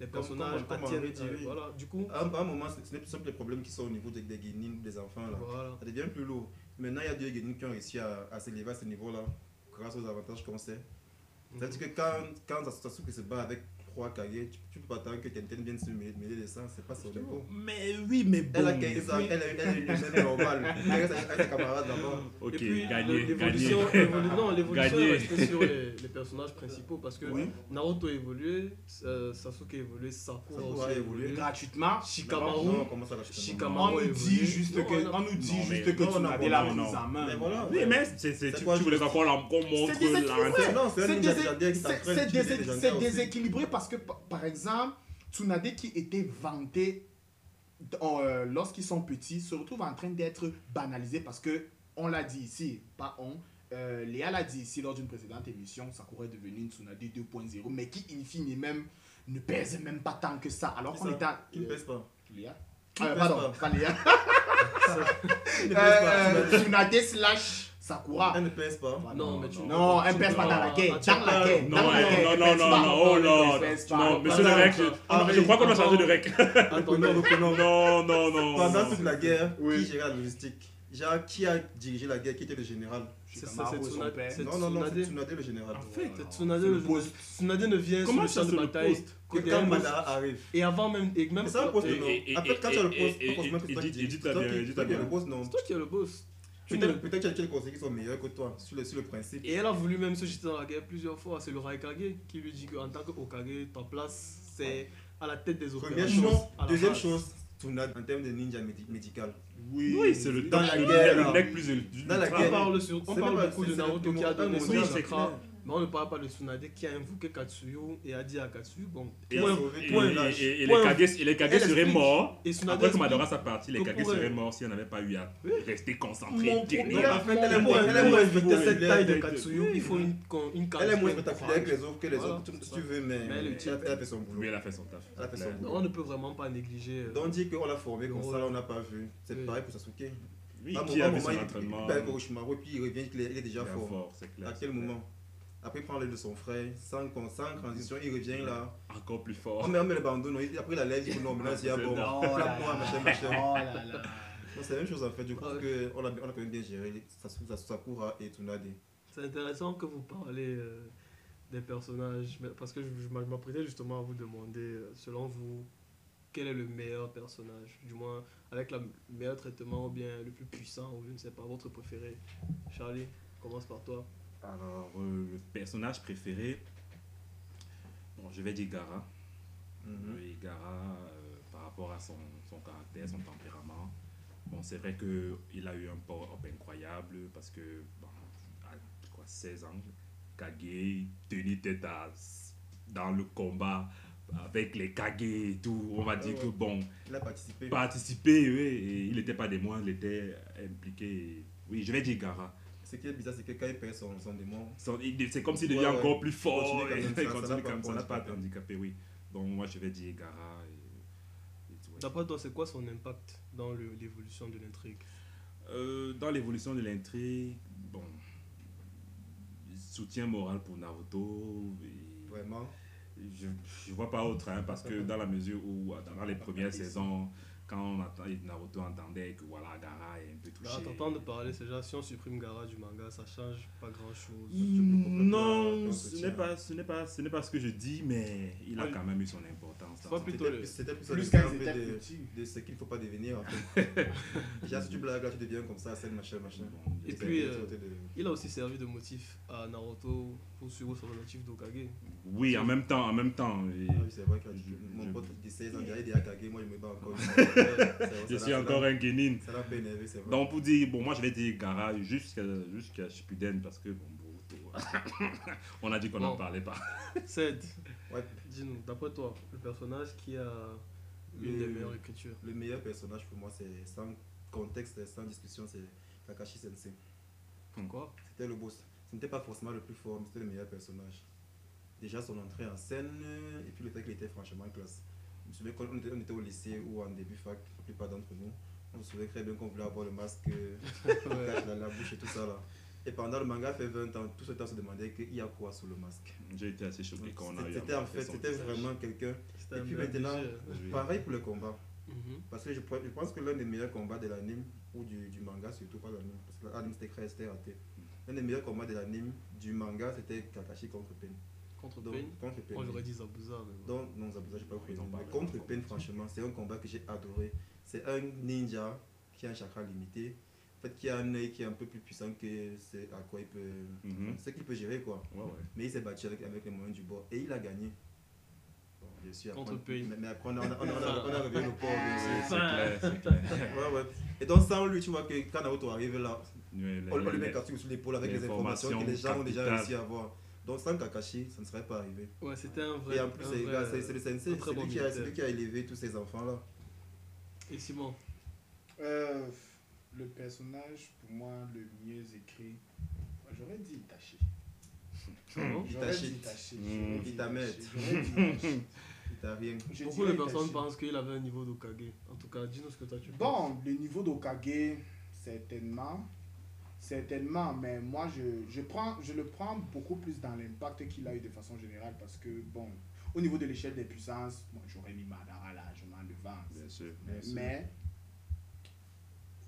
les personnages comme- oui. Voilà, du coup, À un, à un moment, ce n'est plus simple les problèmes qui sont au niveau des, des guénines, des enfants là. voilà. Ça devient plus lourd. Maintenant, il y a deux guénines qui ont réussi à, à s'élever à ce niveau-là grâce aux avantages qu'on sait. C'est-à-dire que quand, quand Sasuke se bat avec trois Kage, tu, tu peux pas attendre que quelqu'un vienne se mêler, mêler de ça, c'est pas son niveau. Mais oui, mais bon. Elle a 15 ans, elle a, elle a une humaine normale. Elle reste avec avec ses camarades d'abord. Ok, et puis, gagné, l'évolution, l'évolution Gagné. est restée sur les, les personnages principaux parce que Oui. Naruto a évolué, euh, Sasuke a évolué, Sakura, a évolué. Gratuitement? Shikamaru, Non, comment ça va justement Shikamaru On nous dit juste Non, que, on nous dit Non, juste que non, tu la non. en main. Mais voilà. Oui, mais c'est, c'est, C'est tu, quoi, tu voulais qu'on montre C'est la... Non, déséquilibré parce que, par exemple, Tsunade qui était vanté euh, lorsqu'ils sont petits se retrouve en train d'être banalisé parce que, on l'a dit ici, pas on, euh, Léa l'a dit ici lors d'une précédente émission, Sakura est devenue une Tsunade 2.0, mais qui, in fine, même, ne pèse même pas tant que ça. Alors qu'on était. à- Qui ne pèse pas Léa? Euh, pèse Pardon, pas pas Léa. Tsunade slash Sakura. Elle ne pèse pas. Non, mais tu Non, pèse pas dans la guerre. Dans la guerre. Non, dans non, la guerre, non, non, non, pas. non, oh non, monsieur le Attends, rec, je, crois qu'on doit changer de rec. Attendez, reprenons. Non, non, non. Pendant non. toute la guerre, Oui. qui gérait la logistique? Genre, qui a dirigé la guerre Qui était le général? C'est Shikamaru c'est Tsunade. Non, non, non, c'est le général. En fait, Non, Tsunade, le le- poste. Tsunade ne vient Comment sur le ça, champ de c'est le bataille poste? qu'au Que quand Madara arrive. Et avant même, et même c'est un poste, et- non? et- et- En fait, quand tu as le poste, c'est toi qui as bien. le poste, non? C'est toi qui es le boss. Peut-être peut-être qu'il y a quelques conseillers qui sont meilleurs que toi, sur le, sur le principe. Et elle a voulu même se jeter dans la guerre plusieurs fois. C'est le Raikage qui lui dit qu'en tant qu'Okage, ta place, c'est à la tête des Première opérations. chose. Deuxième chose, Tsunade, en termes de ninja médi- médical. Oui, Oui, c'est le Dans top, la le guerre, le mec plus élevé. Dans la On guerre. parle, sur, on parle beaucoup de Naruto qui a donné son chakra. Mais on ne parle pas de Tsunade qui a invoqué Katsuyu et a dit à Katsuyu bon. Et, point- Point. les Kage, seraient morts. Et Tsunade Après que Madara soit parti, les Kage seraient elle- morts s'il n'y en avait pas eu à Oui. rester fait, elle est moins respecter cette taille de Katsuyu, il faut une, une Elle est moins spectaculaire que courage. les autres, que les autres, tu- si veux, mais Mais elle a, fait son boulot. Oui, elle a fait son taf. Elle a fait son Clair. boulot. On ne peut vraiment pas négliger. euh, Donc, dire qu'on l'a formé comme ça, là, on n'a pas vu. C'est pareil pour Sasuke. Oui, qui a vu son il- entraînement Il perd avec Orochimaru, puis il revient, il est déjà fort. fort, c'est clair. À quel moment Après, il prend l'aide de son frère, sans, sans transition, il revient là. Encore plus On fort. met, on met le bandeau, non, il- après il a l'aide, il dit non, maintenant c'est C'est bon. là là. machin, machin. Oh là là. C'est la même chose en fait, Ouais. qu'on a, on a quand même bien géré Sakura et Tsunade. C'est intéressant que vous parlez euh, des personnages, mais- parce que je, je m'a- je m'apprêtais justement à vous demander, euh, selon vous, quel est le meilleur personnage? Du moins, avec le meilleur traitement ou bien le plus puissant, ou je ne sais pas, votre préféré. Charlie, commence par toi. Alors, euh, le personnage préféré, bon, je vais dire Gara. Mhm. Oui, Gara, euh, par rapport à son, son caractère, son tempérament. Bon, c'est vrai qu'il a eu un power-up incroyable parce que, bon, à quoi, 16 ans, Kage tenait tête à, dans le combat avec les Kage et tout. On va dire ouais. que, bon, Il a participé. participer, oui, et il n'était pas des moindres, il était impliqué. et- oui, je vais dire Gara. Ce qui est bizarre, c'est que quand il perd son, son démon, C'est comme s'il devient ouais. encore plus fort. Continue ça- il continue n'a pas comme ça, n'a pas handicapé. handicapé, oui. Donc moi je vais dire Gara. Et, et tout, ouais. D'après toi, c'est quoi son impact dans l'évolution de l'intrigue? Euh, dans l'évolution de l'intrigue, bon, soutien moral pour Naruto. et vraiment? je, je vois pas autre, hein, parce que dans la mesure où, dans les premières saisons, quand Naruto entendait que voilà, Gara est un peu touché. Là, t'entends de parler, c'est déjà si on supprime Gara du manga, ça change pas grand chose. Hmm, Non, on ce n'est pas, ce n'est pas, ce n'est pas ce que je dis, mais il a quand même eu son importance. C'était le- c'était plus, Plus un quand peu ils étaient de, de ce qu'il ne faut pas devenir en fait. Déjà, si tu blagues là, tu deviens comme ça, c'est machin, machin. Bon, Et puis, euh, de- Il a aussi servi de motif à Naruto pour suivre son objectif d'Okage. oui, en même temps, en même temps. et- Ah oui, c'est vrai que Je- mon pote de 16 ans, il est Akage, moi je me bats encore. Je suis encore un Genin. Ça l'a énerver, c'est vrai. Donc pour dire, bon, moi je vais dire Gara jusqu'à jusqu'à Shippuden parce que bon, on a dit qu'on n'en Bon. parlait pas. Ced, Ouais. dis-nous, d'après toi, le personnage qui a une Le- des meilleures écritures? Le meilleur personnage pour moi, c'est sans contexte, sans discussion, c'est Kakashi Sensei. Pourquoi C'était le boss. Ce n'était pas forcément le plus fort, mais c'était le meilleur personnage. Déjà son entrée en scène, et puis le fait qu'il était franchement classe. Je me souviens quand on était, on était au lycée ou en début fac, la plupart d'entre nous, on se souvient très bien qu'on voulait avoir le masque, euh, la, la bouche et tout ça là. Et pendant le manga fait 20 ans, tout ce temps on se demandait qu'il y a quoi sous le masque. J'ai été assez choqué quand on a eu. C'était en fait, c'était vraiment quelqu'un. Et puis maintenant. Oui. Pareil pour le combat. Mhm. Parce que je, je pense que l'un des meilleurs combats de l'anime, ou du, du manga surtout, pas l'anime, parce que l'anime c'était très c'était raté. L'un des meilleurs combats de l'anime, du manga, c'était Kakashi contre Pain. Contre Donc, Pain. contre Pain. Moi j'aurais dit Zabuza. mais bon. Donc, non, Zabuza, j'ai pas ont Mais contre combat. franchement, c'est un combat que j'ai adoré. C'est un ninja qui a un chakra limité. En fait, qui a un œil qui est un peu plus puissant que c'est à quoi il peut. Mhm. C'est qu'il peut gérer quoi. Ouais, ouais. Mais il s'est battu avec, avec les moyens du bord et il a gagné. Bon, bien sûr. Contre Pain. Mais, mais après, on a, on a, on a, on a, on a réveillé le port. C'est clair, c'est clair. Ouais, ouais. Et donc, sans lui, tu vois que quand Naruto arrive là, on, les- met sur l'épaule avec les les informations que les gens ont déjà réussi à avoir. Donc, sans Kakashi, ça ne serait pas arrivé. Ouais, c'était un vrai. Et en plus, c'est vrai, grâce- c'est c'est le sensei, c'est bon lui, qui a- c'est militaire. lui qui a élevé tous ces enfants-là. Et Simon, Euh, le personnage, pour moi, le mieux écrit, j'aurais dit Itachi. non J'aurais Itachi. dit Itachi. Itamet. T'a rien. Beaucoup de personnes Itachi. pensent qu'il avait un niveau d'Okage. En tout cas, dis-nous ce que toi tu penses. Bon, le niveau d'Okage, certainement. Certainement, mais moi je, je, prends, je le prends beaucoup plus dans l'impact qu'il a eu de façon générale parce que, bon, au niveau de l'échelle des puissances, bon, j'aurais mis Madara largement devant. Bien sûr. Mais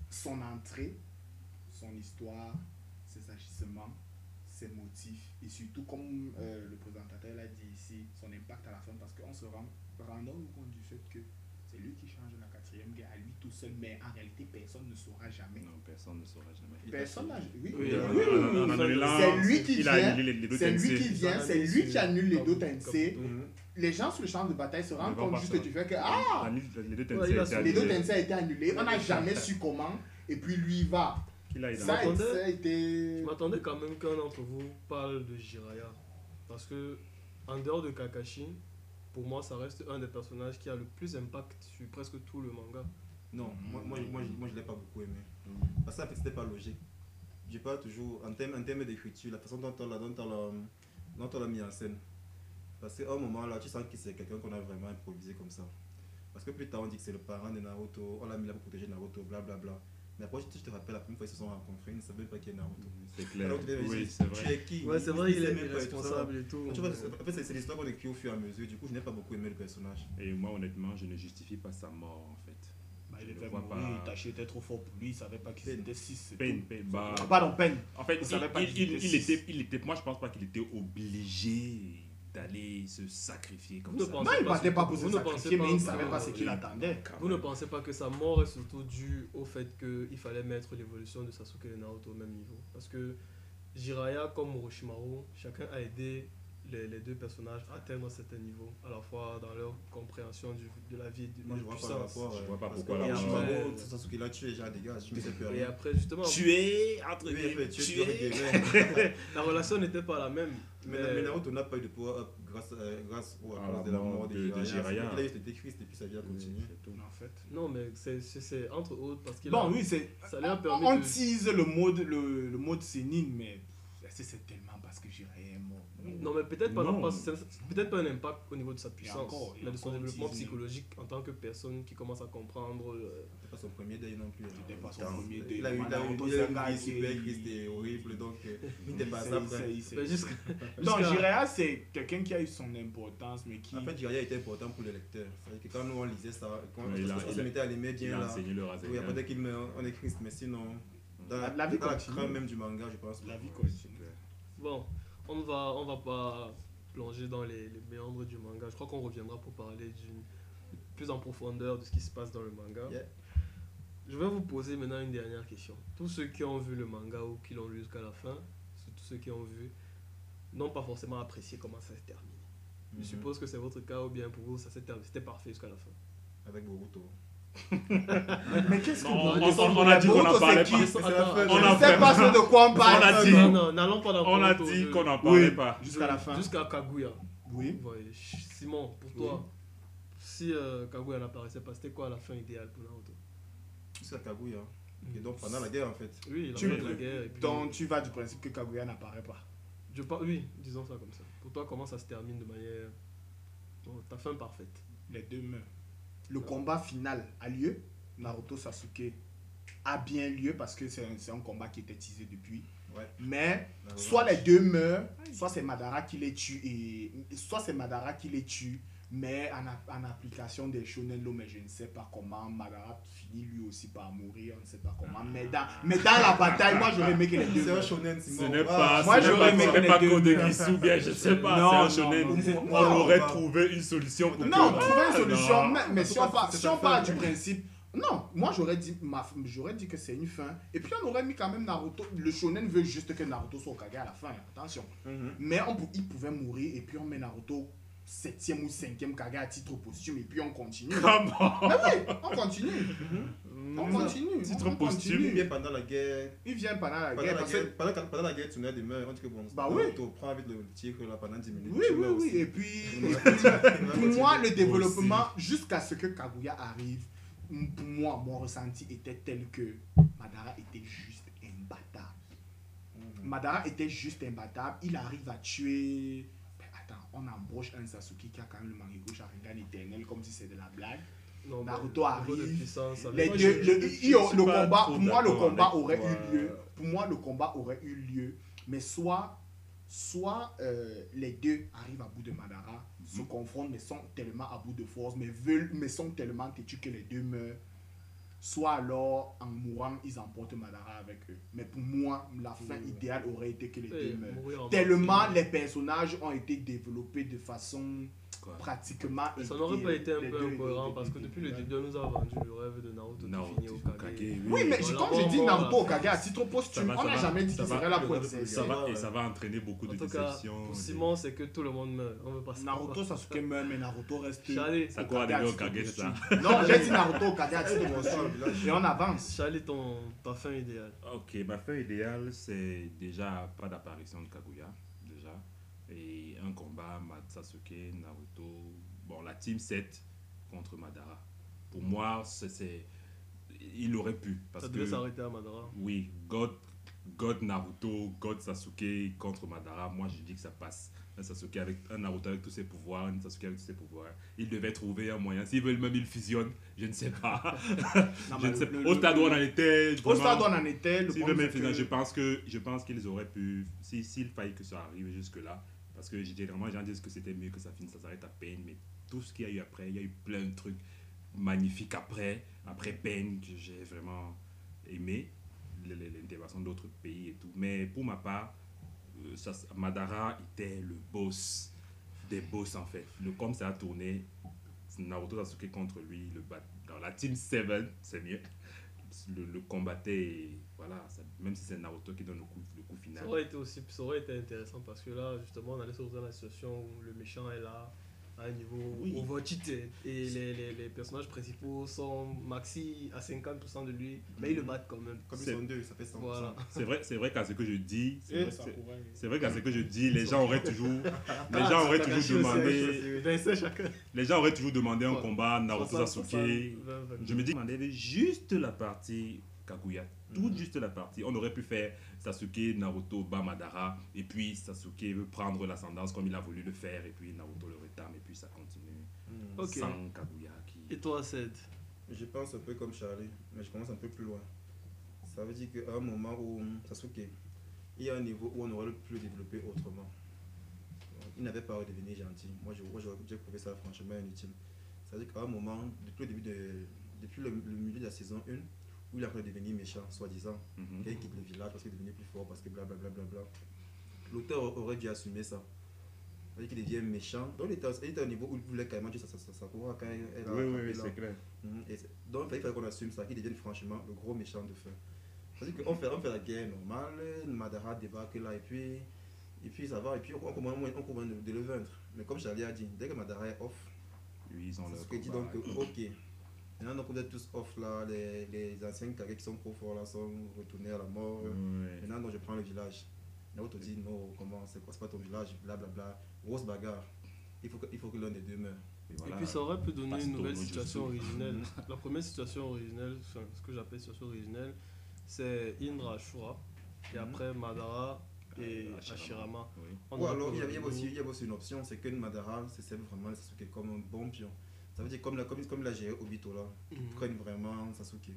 son entrée, son histoire, ses agissements, ses motifs et surtout, comme euh, le présentateur l'a dit ici, son impact à la fin parce qu'on se rend, rendant compte du fait que c'est lui qui change quatrième guerre à lui tout seul, mais en réalité, personne ne saura jamais. Non, personne ne saura jamais. Personne n'a. Oui, Oui, oui, C'est lui qui vient. annulé C'est lui qui vient, c'est lui qui annule les deux annulé. Mhm. Les gens sur le champ de bataille se rendent compte juste du fait que ah, Les deux il a été annulés, on n'a jamais su comment, et puis lui va. Ça a été. Je m'attendais quand même qu'un d'entre vous parle de Jiraya. Parce que, en dehors de Kakashi, pour moi, ça reste un des personnages qui a le plus d'impact sur presque tout le manga. Non, moi, moi, moi, je- moi je l'ai pas beaucoup aimé. Parce qu'en fait, c'était pas logique. Je parle toujours en termes, en termes d'écriture, la façon dont on l'a dont on l'a- dont on l'a mis en scène. Parce qu'à un moment là, tu sens que c'est quelqu'un qu'on a vraiment improvisé comme ça. Parce que plus tard, on dit que c'est le parent de Naruto, on l'a mis là pour protéger Naruto, blablabla. Mais après, tu te rappelles, la première fois qu'ils se sont rencontrés, ils ne savaient même pas qui est Naruto. C'est clair. Alors, tu Oui, c'est Tu vrai. es qui? Ouais, c'est vrai, ils il est responsable et tout. Tu vois, c'est- en fait, c'est c'est l'histoire qu'on écrit au fur et à mesure. Du coup, je n'ai pas beaucoup aimé le personnage. Et moi, honnêtement, je ne justifie pas sa mort, en fait. Bah, il Je était ne mourir, était trop fort pour lui, il savait pas qu'il Peine. était 6. Peine, peine, bah, Ah, pardon, peine. En fait, Il savait pas il, qu'il il- il était, il était, moi je pense pas qu'il était obligé d'aller se sacrifier comme Vous ne ça. pensez Non, il pas battait ce- pas pour se ne sacrifier, mais il ne pas- savait pas ce qu'il attendait. Vous ne pensez pas que sa mort est surtout due au fait qu'il fallait mettre l'évolution de Sasuke et Naruto au même niveau? Parce que Jiraiya comme Orochimaru, chacun a aidé les, les deux personnages atteindre un certain niveau, à la fois dans leur compréhension du- de la vie, de Moi, je vois pas le rapport. Je vois pas parce pourquoi que la Ouais. Sasuke l'a tué, genre dégage, je ne sais plus Et après, justement, Tuer, entre guillemets, tuer, la relation n'était pas la même. Mais, mais Naruto n'a pas eu de power up grâce, euh, grâce ou à cause la de la mort de, de- Jiraiya. Il a juste été triste et puis sa vie a continué. En fait. Non, mais c'est- c'est c'est entre autres parce qu'il Bon, a- oui, c'est. ça lui a On, permis on tease le mode, le, le mode sénine, mais c'est tellement parce que Jiraiya est mort Non, mais peut-être pas, Non. pas- c'est- peut-être pas un impact au niveau de sa puissance, encore, mais de son développement 19. psychologique en tant que personne qui commence à comprendre. euh, C'était pas son premier day non plus. C'était pas son Attends, premier day. Il a eu un qui- super triste et horrible, donc euh, il n'était pas ça Non, Jiraiya, c'est quelqu'un qui a eu son importance, mais qui. En fait, Jiraiya était important pour les lecteurs. C'est-à-dire que quand nous on lisait ça, quand on se mettait à l'aimer Il bien a là. enseigné le Oui, après qu'il meurt, on est triste, mais sinon, dans La- la, la vie dans la même du manga, je pense. La vie continue. Bon, on ne va, on va pas plonger dans les, les méandres du manga. Je crois qu'on reviendra pour parler d'une plus en profondeur de ce qui se passe dans le manga. Yeah. Je vais vous poser maintenant une dernière question. Tous ceux qui ont vu le manga ou qui l'ont lu jusqu'à la fin, tous ceux qui ont vu, n'ont pas forcément apprécié comment ça se termine. Je Mhm. suppose que c'est votre cas ou bien pour vous, ça s'est terminé, c'était parfait jusqu'à la fin. Avec Boruto. Mais qu'est-ce que Non, vous- on, on- on a dit qu'on en Boruto, parlait pas. On ne vraiment- pas ce de quoi on On parle. a dit- non, non, n'allons pas dans On a dit qu'on en parlait Oui. pas. Jusqu'à la fin. Jusqu'à Kaguya. Oui. Ouais, Simon, pour toi, si euh, Kaguya n'apparaissait pas, c'était quoi la fin idéale pour Naruto? Jusqu'à Kaguya. Et donc pendant la guerre en fait. Oui, la Tu- fin de la guerre. Et puis, Donc tu vas du principe que Kaguya n'apparaît pas. je par- Oui, disons ça comme ça. Pour toi, comment ça se termine de manière. Oh, ta fin parfaite. Les deux meurent. Le combat final a lieu. Naruto Sasuke a bien lieu parce que c'est un, combat qui était teasé depuis. Ouais. Mais soit les deux meurent, soit c'est Madara qui les tue et soit c'est Madara qui les tue, mais en, application des shonen lo, mais je ne sais pas comment Madara finit lui aussi par mourir, on ne sait pas comment. Mais dans, mais dans la bataille, moi j'aurais aimé que les deux C'est un shonen, Ce n'est Ah, pas, moi, ce pas, aimé pas Code. Geass bien, je sais pas, c'est un shonen. non. On Non, aurait non. trouvé une solution pour Non, trouver une Ah, solution, non. mais, si on part, si on part du principe. Non, moi j'aurais dit, ma- j'aurais dit que c'est une fin. Et puis on aurait mis quand même Naruto. Le shonen veut juste que Naruto soit Kage à la fin, attention. Mhm. Mais on, il pouvait mourir et puis on met Naruto 7ème ou 5ème Kage à titre posthume et puis on continue. Comment Mais oui, on continue. On Mm, continue. Titre on- on posthume, continue. Il vient pendant la guerre. Il vient pendant la Pendant guerre. la parce que- guerre, pendant, pendant la guerre, Tsunade meurt. On dit que bon, Bah oui. Naruto prend vite le tigre là pendant 10 minutes. Oui, tu oui, oui. aussi. Et puis, pour moi, le développement, jusqu'à ce que Kaguya arrive, pour moi, mon ressenti était tel que Madara était juste imbattable. Mhm. Madara était juste imbattable. Il arrive à tuer. On embauche un Sasuke qui a quand même le Mangekyou Sharingan éternel comme si c'était de la blague. non, Naruto de arrive, Les Moi, deux, je- le, je- je combat, pour moi, le combat aurait toi. eu lieu. Pour moi, le combat aurait eu lieu. Mais soit, soit euh, les deux arrivent à bout de Madara, se Mhm. confrontent, mais sont tellement à bout de force, mais veulent, mais sont tellement têtus que les deux meurent. Soit alors, en mourant, ils emportent Madara avec eux. Mais pour moi, la fin idéale aurait été que les et deux meurent. Tellement les personnages ont été développés de façon Quoi? pratiquement. Mais ça n'aurait pas été un peu incohérent parce que depuis le début, on nous a vendu le rêve de Naruto, Naruto, qui finit au Kage. Kage, Oui, mais Voilà, quand j'ai dit bon, Naruto voilà. Okage à titre posthume, on ça n'a va, jamais dit ça qu'il serait là pour Ça va, et ça va entraîner beaucoup En de tout cas, déceptions. pour Simon, c'est que tout le monde meurt. On veut pas. Naruto Sasuke meurt, mais Naruto reste. Ça quoi au Kage, ça Non, j'ai dit Naruto Okage à titre posthume. Et on avance. Charlie, ton, ta fin idéale. Ok, ma fin idéale, c'est déjà pas d'apparition de Kaguya, déjà. Et un combat, Sasuke, Naruto. Bon, la team 7 contre Madara. Pour moi, c'est-. Il aurait pu. Parce ça devait s'arrêter à Madara. oui, God, God Naruto, God Sasuke contre Madara, moi je dis que ça passe. Un Sasuke avec un Naruto avec tous ses pouvoirs, un Sasuke avec tous ses pouvoirs. Ils devaient trouver un moyen. S'ils veulent même, ils fusionnent. Je ne sais pas. Non, je ne sais le- pas. Au stade où on en était. Au stade où on en était, le S'ils veulent même que- je pense que je pense qu'ils auraient pu si s'il fallait que ça arrive jusque là parce que généralement les gens disent que c'était mieux que ça finisse ça s'arrête à peine mais tout ce qu'il y a eu après il y a eu plein de trucs magnifiques après après peine que j'ai vraiment aimé l- l- l'intervention d'autres pays et tout mais pour ma part euh, ça- Madara était le boss des boss en fait. Le comme ça a tourné Naruto Sasuke contre lui le dans la team 7 c'est mieux. Le, le combattait voilà même si c'est Naruto qui donne le coup, le coup final. Ça aurait été aussi, ça aurait été intéressant parce que là, justement, on allait se retrouver dans la situation où le méchant est là, à un niveau Oui. et les, les, les personnages principaux sont maxi à 50% de lui, mais ils le battent quand même. Comme ils C'est- sont deux, ça fait 100%. Voilà. c'est vrai c'est vrai qu'à ce que je dis c'est vrai, vrai qu'à ce que je dis les gens auraient toujours les gens auraient toujours demandé les gens auraient toujours demandé un combat Naruto 60, Sasuke 60, 20, 20. je me dis avait juste la partie Kaguya. Toute juste la partie. On aurait pu faire Sasuke, Naruto, bat Madara, et puis Sasuke veut prendre l'ascendance comme il a voulu le faire, et puis Naruto le rétame, et puis ça continue Hmm. Sans Kaguya qui. Et toi, Ced Je pense un peu comme Charlie, mais je commence un peu plus loin. Ça veut dire qu'à un moment où Sasuke, il y a un niveau où on aurait pu le développer autrement. Il n'avait pas à devenir gentil. Moi, j'ai trouvé ça franchement inutile. Ça veut dire qu'à un moment, depuis le début de, depuis le, le milieu de la saison 1, où il a de devenir méchant, soi-disant, Mhm. qu'il quitte le village parce qu'il est devenu plus fort, parce que blablabla. Bla, bla, bla. L'auteur aurait dû assumer ça. C'est-à-dire qu'il devient méchant. Donc, il était, il était au niveau où il voulait carrément tuer sa- sa- sa- quand elle elle a Oui, oui, oui, c'est clair. Mhm. Et c'est- donc il fallait qu'on assume ça, qu'il devienne franchement le gros méchant de fin. C'est-à-dire qu'on fait, on fait la guerre normale, Madara débarque là et puis, et puis ça va, et puis on commence, on commence de, le vaincre. Mais comme Charlie a dit, dès que Madara est off, Lui, ils ont c'est leur ce que dit donc que, ok. Maintenant donc vous êtes tous off là, les, les anciens Kage qui sont trop forts là sont retournés à la mort. Ouais. Maintenant donc je prends le village. Naruto dit non, comment, c'est quoi, c'est pas ton village, blablabla. Grosse bagarre. Il faut que, il faut que l'un des deux meure. Et voilà. Et puis ça aurait pu donner une nouvelle situation originelle. La première situation originelle, ce que j'appelle situation originelle, c'est Indra Ashura. Et Mhm. après Madara et Euh, Hashirama. Oui. On Ou alors il y avait aussi, il y avait aussi une option, c'est que Madara serve vraiment Sasuke comme un bon pion. Ça veut dire comme, la, comme, comme il a géré Obito là, Mhm. prenne vraiment Sasuke.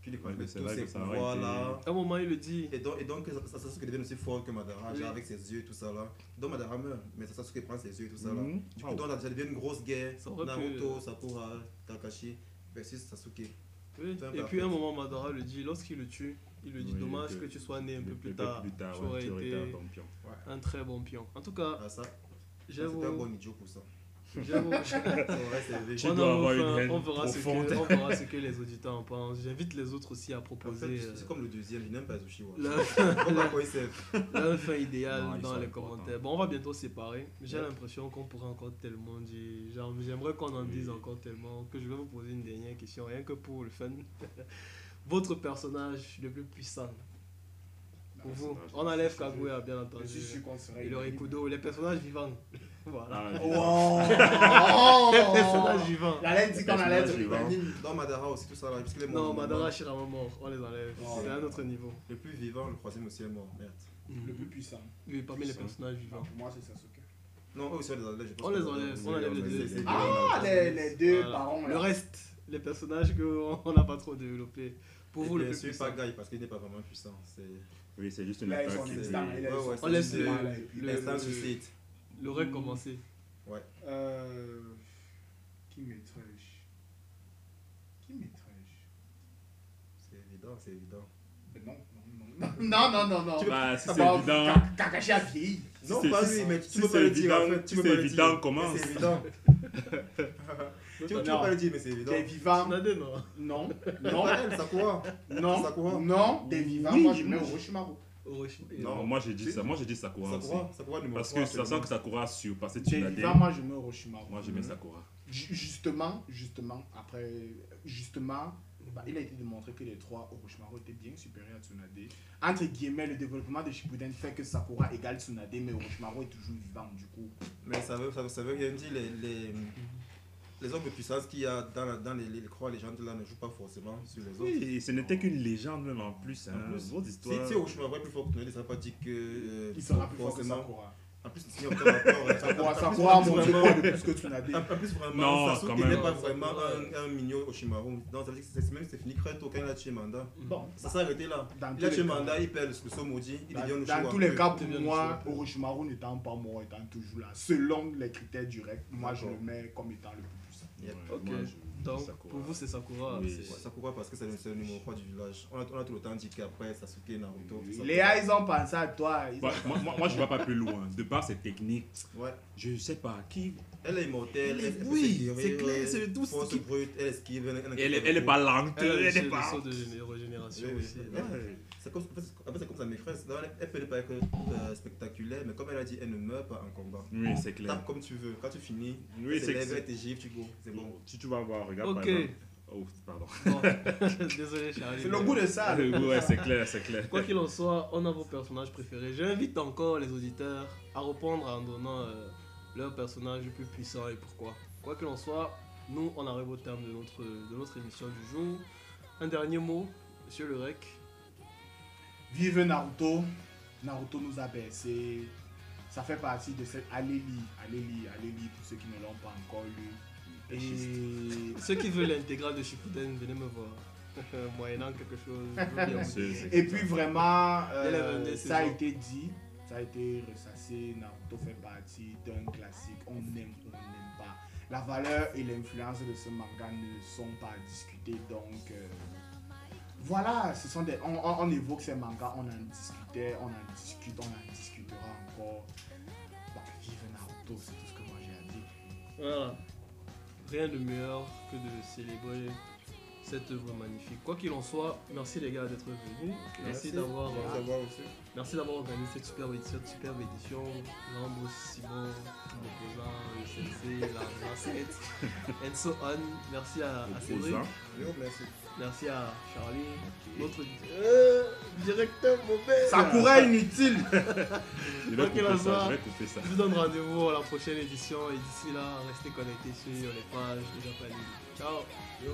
Puis il Ouais, prend mais c'est tous que aurait pouvoirs là. À un moment, il le dit. Et donc, et donc Sa- Sasuke devient aussi fort que Madara, Oui. genre avec ses yeux et tout ça là. Donc Madara meurt, mais Sasuke prend ses yeux et tout ça là. Mhm. Du coup, Wow. donc, ça devient une grosse guerre. Ça aurait pu- Naruto, Sakura, Kakashi versus Sasuke. Oui. Et puis à un moment, Madara le dit, lorsqu'il le tue, il lui dit Oui, dommage que- que tu sois né un peu plus tard. plus tard, tu ouais, aurais tu aurais été un bon pion. un très bon pion. En tout cas, Ah, ça, j'ai c'était un bon idiot pour ça. Tu On, dois en avoir une refait- haine on verra ce que, on verra ce que les auditeurs en pensent. J'invite les autres aussi à En proposer fait, c'est comme le deuxième, je n'aime pas Zushiwa. il Non, ils dans les commentaires. Bon, on va bientôt se séparer. J'ai Ouais. l'impression qu'on pourrait encore tellement dire. genre, J'aimerais qu'on en Oui. dise encore tellement que je vais vous poser une dernière question, rien que pour le fun. Votre personnage le plus puissant pour vous On enlève Kaguya, bien entendu. Je suis. Et le Rikudo, les personnages vivants. Voilà. Wow! Les personnages vivants. Il allait dire qu'on allait être Personnage vivant. Dans Madara aussi, tout ça là, puisqu'il est mort. Non. Madara Shirama mort, on les enlève. Oh. C'est un autre niveau. Le plus vivant, le troisième aussi est mort, merde. Le plus puissant. Oui, parmi les personnages Non, vivants. pour moi, c'est Sasuke. Non, eux aussi on les enlève, je pense. On les que- enlève, Oui, on enlève les les- deux. les Ah, on les, enlève. les deux parents Le reste, les personnages qu'on n'a pas trop développés. Pour Et vous, le plus puissant. pas Guy parce qu'il n'est pas vraiment puissant. C'est Oui, c'est juste une attaque. On laisse le- et l'instant le- suicide. Le règne commencé. Euh, Qui maîtrise Qui maîtrise C'est évident, c'est évident. Non, non, non. Non, non, non, non. Bah, si Ah c'est bah, évident. Ka- Kakashi a vieilli. Non, c'est- pas si- lui, mais si tu peux pas le dire. évident- en fait, tu si peux c'est pas le évident, dire. commence. Mais C'est évident. Tu peux pas le dire, mais c'est évident. Des vivants Tsunade, non Non, Non, Sakura. non, Sakura. non. Des vivants, moi je mets moi, Orochimaru. Non. moi j'ai dit ça. Moi j'ai dit Sakura, aussi. Sakura, numéro Parce que sachant absolument. que Sakura a surpassé Tsunade, moi je mets Orochimaru. moi je mets. Sakura. Ju- Justement, justement, après, justement, bah, il a été démontré que les trois Orochimaru étaient bien supérieurs à Tsunade. Entre guillemets, le développement de Shippuden fait que Sakura égale Tsunade, mais Orochimaru est toujours vivant du coup. Mais ça veut, ça veut, ça veut rien dire. Les, les, les hommes de puissance qu'il y a dans, la- dans les, les, les croix légendes là ne jouent pas forcément sur les autres. Oui, et ce n'était qu'une légende même en plus. Hein. En plus, histoire. si Orochimaru est plus fort que Tsunade, ça ne pas dire que. euh, Il sera plus fort que forcément- Sakura. En plus, aucun rapport. Sakura, En plus, Sakura a montré vraiment- quoi de plus que Tsunade En plus, vraiment, Non, Sasuke quand n'est pas Non, vraiment un, un mignon Oshimaru. Donc, ça veut dire que c'est même c'est fini très tôt quand il a tué Manda. Bon, Ça s'est arrêté là. dans Il a tous tué les cas- Manda, il perd le saut maudit, il devient Dans, tous les peu. cas, pour moi, Orochimaru n'étant pas mort, étant toujours là, selon les critères directs, moi je le mets comme étant le plus Ouais, Ok. moi, je- Donc, Sakura. pour vous, c'est Sakura. Oui. c'est- Ouais, Sakura parce que c'est le, numéro 3 du village. On a, on a tout le temps dit qu'après Sasuke, Naruto. tout ça. Léa, ils ont pensé à toi. ont- Bah, moi, moi, moi, je ne vais pas plus loin. De par cette technique, Ouais. je sais pas qui. Elle est immortelle. Elle est- elle- oui, c'est clair, c'est tout ce Force qui- brute, elle esquive. Elle, elle, Elle, est- elle est pas lente. Elle le est pas. de géné- régénération aussi. C'est comme, en fait, c'est- comme sa maîtresse. Elle, peut ne pas être euh, spectaculaire, mais comme elle a dit, elle ne meurt pas en combat. Oui, c'est clair. Tape comme tu veux. Quand tu finis, Oui, c'est clair. te gifle, tu go. C'est bon. Si tu vas voir, regarde par Ok. exemple. Oh, pardon. Bon. Désolé, Charlie. C'est le goût de ça. ouais, c'est clair, c'est clair. Quoi qu'il en soit, on a vos personnages préférés. J'invite encore les auditeurs à répondre en donnant euh, leur personnage le plus puissant et pourquoi? Quoi qu'il en soit, nous, on arrive au terme de notre, de notre émission du jour. Un dernier mot, Monsieur le Rec. Vive Naruto. Naruto nous a bercé. Ça fait partie de cette. Allez lire, allez lire, allez lire pour ceux qui ne l'ont pas encore lu. Et, Ceux qui veulent l'intégrale de Shippuden, venez me voir. Moyennant quelque chose. je veux bien. C'est- c'est et puis vraiment, euh, Dès la 22 ça a été dit, ça a été ressassé. Naruto fait partie d'un classique. On aime ou on n'aime pas. La valeur et l'influence de ce manga ne sont pas à discuter. Donc, euh, voilà, ce sont des, on, on- on évoque ces mangas, on en discutait, on en discute, on en discutera encore. Bah, vive Naruto, c'est tout ce que moi j'ai à dire. Voilà. Rien de meilleur que de célébrer cette œuvre magnifique. Quoi qu'il en soit, merci les gars d'être venus. Merci, d'avoir Merci d'avoir aussi. Merci d'avoir organisé cette superbe édition, superbe édition. Rambo, Simon, le sensei, la brassette, and so on. Merci à, à Cédric. Merci. À Charlie, notre Euh, directeur mauvais. Inutile ça, je vais couper ça. Je vous donne rendez-vous à la prochaine édition et d'ici là, restez connectés sur les pages de Japan. Ciao Yo.